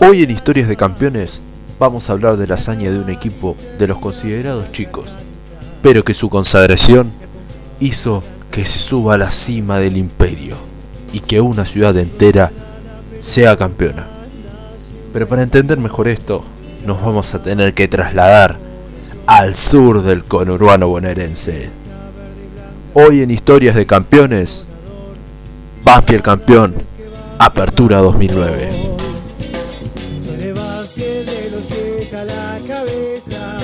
Hoy en Historias de Campeones vamos a hablar de la hazaña de un equipo de los considerados chicos, pero que su consagración hizo que se suba a la cima del imperio y que una ciudad entera sea campeona. Pero para entender mejor esto, nos vamos a tener que trasladar al sur del conurbano bonaerense. Hoy en Historias de Campeones, Banfield campeón, Apertura 2009. Cabeza,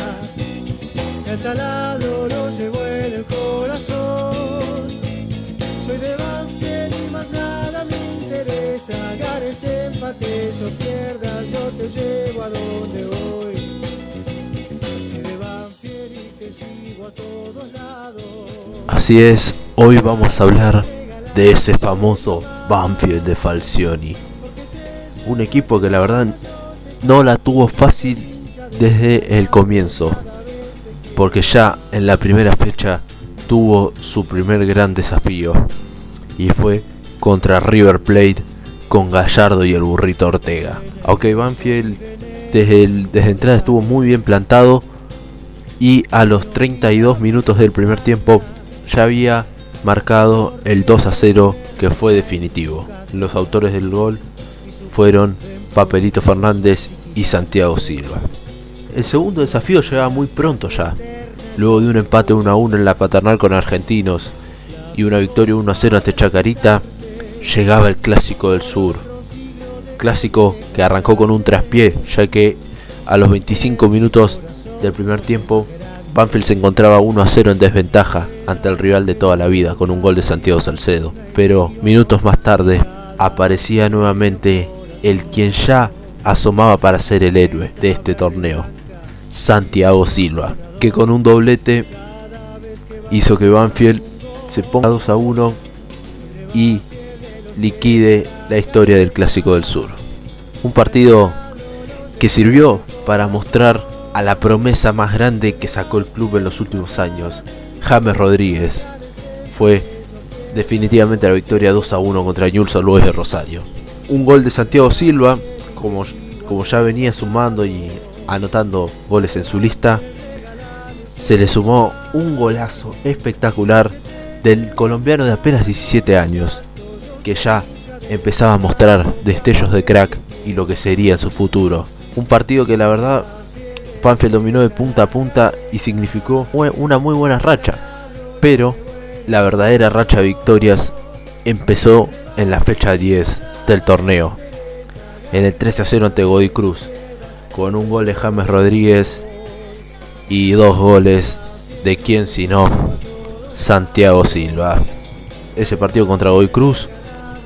el talado lo llevo en el corazón. Soy de Banfield y más nada me interesa, ganes, empates o pierdas, yo te llevo a donde voy. Soy de Banfield y te sigo a todos lados. Así es, hoy vamos a hablar de ese famoso Banfield de Falcioni. Un equipo que la verdad no la tuvo fácil desde el comienzo. Porque ya en la primera fecha tuvo su primer gran desafío. Y fue contra River Plate con Gallardo y el burrito Ortega. Aunque Banfield desde, el, desde entrada estuvo muy bien plantado. Y a los 32 minutos del primer tiempo ya había marcado el 2 a 0 que fue definitivo. Los autores del gol fueron Papelito Fernández y Santiago Silva. El segundo desafío llegaba muy pronto ya, luego de un empate 1 a 1 en la paternal con Argentinos y una victoria 1 a 0 ante Chacarita, llegaba el clásico del sur. Clásico que arrancó con un traspié, ya que a los 25 minutos del primer tiempo Banfield se encontraba 1 a 0 en desventaja ante el rival de toda la vida con un gol de Santiago Salcedo. Pero minutos más tarde aparecía nuevamente el quien ya asomaba para ser el héroe de este torneo, Santiago Silva, que con un doblete hizo que Banfield se ponga 2 a 1 y liquide la historia del Clásico del Sur. Un partido que sirvió para mostrar a la promesa más grande que sacó el club en los últimos años, James Rodríguez. Fue definitivamente la victoria 2 a 1 contra Newell's Luis de Rosario. Un gol de Santiago Silva, como, como ya venía sumando y anotando goles en su lista, se le sumó un golazo espectacular del colombiano de apenas 17 años, que ya empezaba a mostrar destellos de crack y lo que sería su futuro. Un partido que la verdad Banfield dominó de punta a punta y significó una muy buena racha. Pero la verdadera racha de victorias empezó en la fecha 10 del torneo. En el 13 a 0 ante Godoy Cruz. Con un gol de James Rodríguez y dos goles de quien si no Santiago Silva. Ese partido contra Godoy Cruz.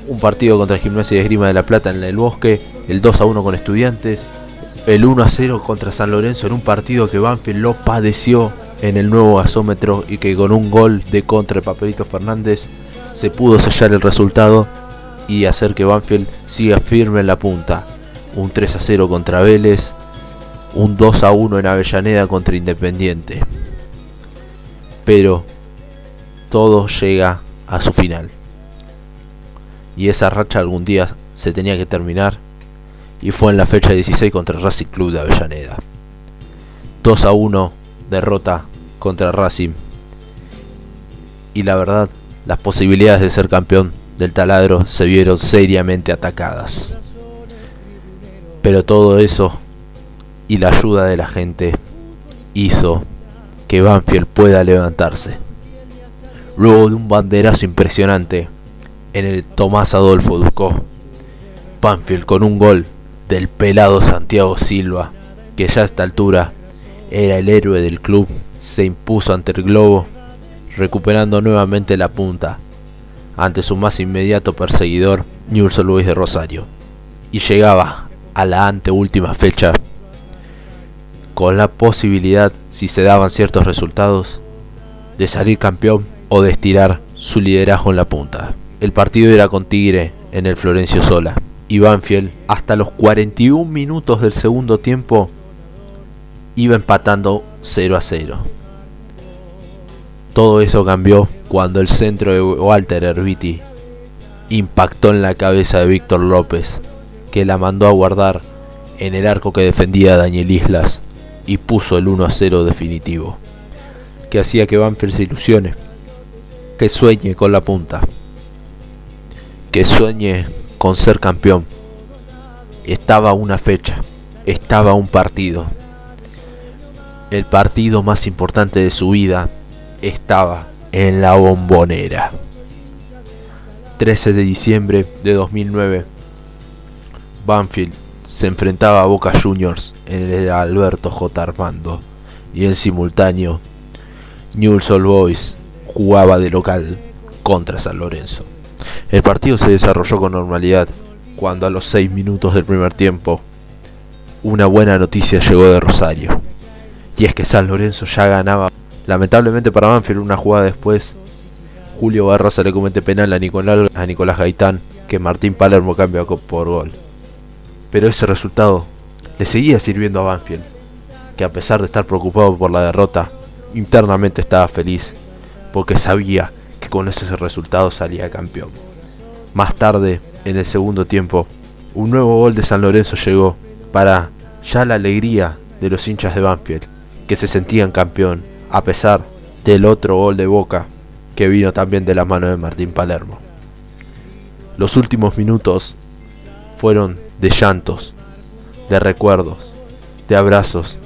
Un partido contra Gimnasia de Esgrima de la Plata en el Bosque. El 2 a 1 con Estudiantes el 1 a 0 contra San Lorenzo en un partido que Banfield lo padeció en el nuevo gasómetro y que con un gol de contra de Papelito Fernández se pudo sellar el resultado y hacer que Banfield siga firme en la punta. Un 3 a 0 contra Vélez, un 2 a 1 en Avellaneda contra Independiente. Pero todo llega a su final. Y esa racha algún día se tenía que terminar y fue en la fecha 16 contra Racing Club de Avellaneda. 2 a 1 derrota contra Racing. Y la verdad, las posibilidades de ser campeón del taladro se vieron seriamente atacadas. Pero todo eso y la ayuda de la gente hizo que Banfield pueda levantarse. Luego de un banderazo impresionante en el Tomás Adolfo Ducó, Banfield con un gol del pelado Santiago Silva, que ya a esta altura era el héroe del club, se impuso ante el globo, recuperando nuevamente la punta ante su más inmediato perseguidor, Newell's Luis de Rosario, y llegaba a la anteúltima fecha con la posibilidad, si se daban ciertos resultados, de salir campeón o de estirar su liderazgo en la punta. El partido era con Tigre en el Florencio Sola y Banfield hasta los 41 minutos del segundo tiempo iba empatando 0 a 0. Todo eso cambió cuando el centro de Walter Herbiti impactó en la cabeza de Víctor López, que la mandó a guardar en el arco que defendía Daniel Islas y puso el 1 a 0 definitivo, que hacía que Banfield se ilusione, que sueñe con la punta, que sueñe con ser campeón. Estaba una fecha, estaba un partido. El partido más importante de su vida estaba en la bombonera. 13 de diciembre de 2009, Banfield se enfrentaba a Boca Juniors en el Alberto J. Armando y en simultáneo Newell's Old Boys jugaba de local contra San Lorenzo. El partido se desarrolló con normalidad cuando a los 6 minutos del primer tiempo una buena noticia llegó de Rosario. Y es que San Lorenzo ya ganaba. Lamentablemente para Banfield una jugada después, Julio Barraza le comete penal a Nicolás, a Nicolás Gaitán que Martín Palermo cambia por gol. Pero ese resultado le seguía sirviendo a Banfield, que a pesar de estar preocupado por la derrota, internamente estaba feliz, porque sabía que con ese resultado salía campeón. Más tarde, en el segundo tiempo, un nuevo gol de San Lorenzo llegó para ya la alegría de los hinchas de Banfield, que se sentían campeón, a pesar del otro gol de Boca, que vino también de la mano de Martín Palermo. Los últimos minutos fueron de llantos, de recuerdos, de abrazos,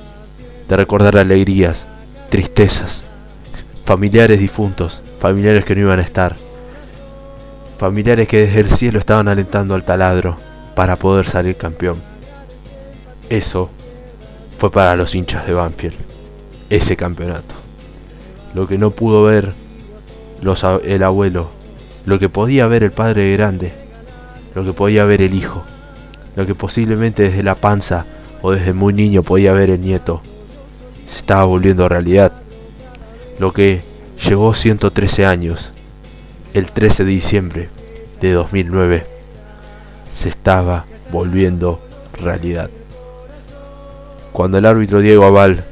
de recordar alegrías, tristezas, familiares difuntos, familiares que no iban a estar, familiares que desde el cielo estaban alentando al taladro para poder salir campeón. Eso fue para los hinchas de Banfield, ese campeonato. Lo que no pudo ver el abuelo, lo que podía ver el padre grande, lo que podía ver el hijo lo que posiblemente desde la panza o desde muy niño podía ver el nieto, se estaba volviendo realidad. Lo que llegó 113 años, el 13 de diciembre de 2009, se estaba volviendo realidad. Cuando el árbitro Diego Aval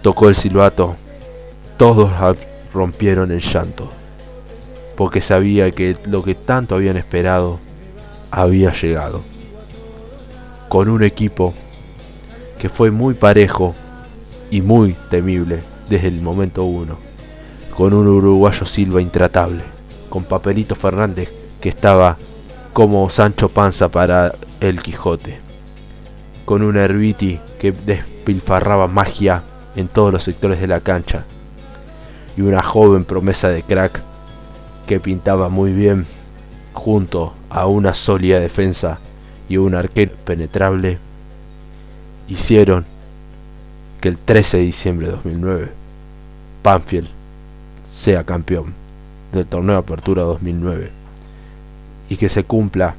tocó el silbato, todos rompieron el llanto, porque sabía que lo que tanto habían esperado había llegado con un equipo que fue muy parejo y muy temible desde el momento uno, con un uruguayo Silva intratable, con Papelito Fernández que estaba como Sancho Panza para el Quijote, con un Herbiti que despilfarraba magia en todos los sectores de la cancha, y una joven promesa de crack que pintaba muy bien junto a una sólida defensa y un arquero penetrable hicieron que el 13 de diciembre de 2009 Panfield sea campeón del torneo de Apertura 2009 y que se cumpla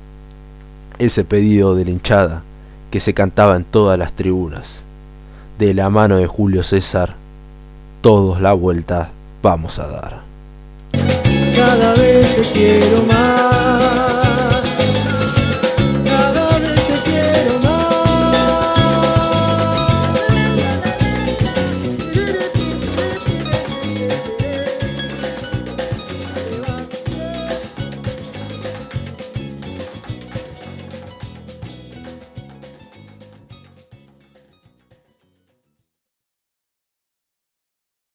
ese pedido de la hinchada que se cantaba en todas las tribunas. De la mano de Julio César, todos la vuelta vamos a dar. Cada vez te quiero